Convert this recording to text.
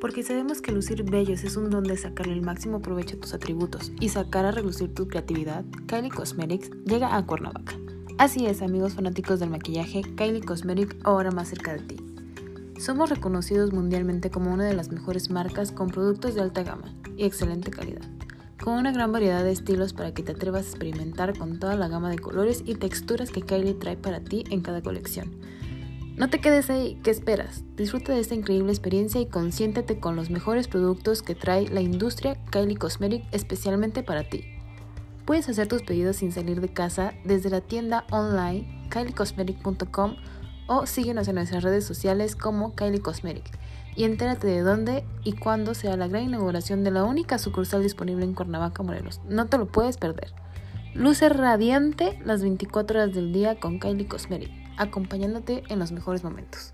porque sabemos que lucir bellos es un don de sacarle el máximo provecho a tus atributos y sacar a relucir tu creatividad, Kylie Cosmetics llega a Cuernavaca. Así es, amigos fanáticos del maquillaje, Kylie Cosmetics ahora más cerca de ti. Somos reconocidos mundialmente como una de las mejores marcas con productos de alta gama y excelente calidad, con una gran variedad de estilos para que te atrevas a experimentar con toda la gama de colores y texturas que Kylie trae para ti en cada colección. No te quedes ahí, ¿qué esperas? Disfruta de esta increíble experiencia y consiéntete con los mejores productos que trae la industria Kylie Cosmetic especialmente para ti. Puedes hacer tus pedidos sin salir de casa desde la tienda online kyliecosmetic.com o síguenos en nuestras redes sociales como Kylie Cosmetic y entérate de dónde y cuándo será la gran inauguración de la única sucursal disponible en Cuernavaca, Morelos. No te lo puedes perder. Luce radiante las 24 horas del día con Kylie Cosmetic, acompañándote en los mejores momentos.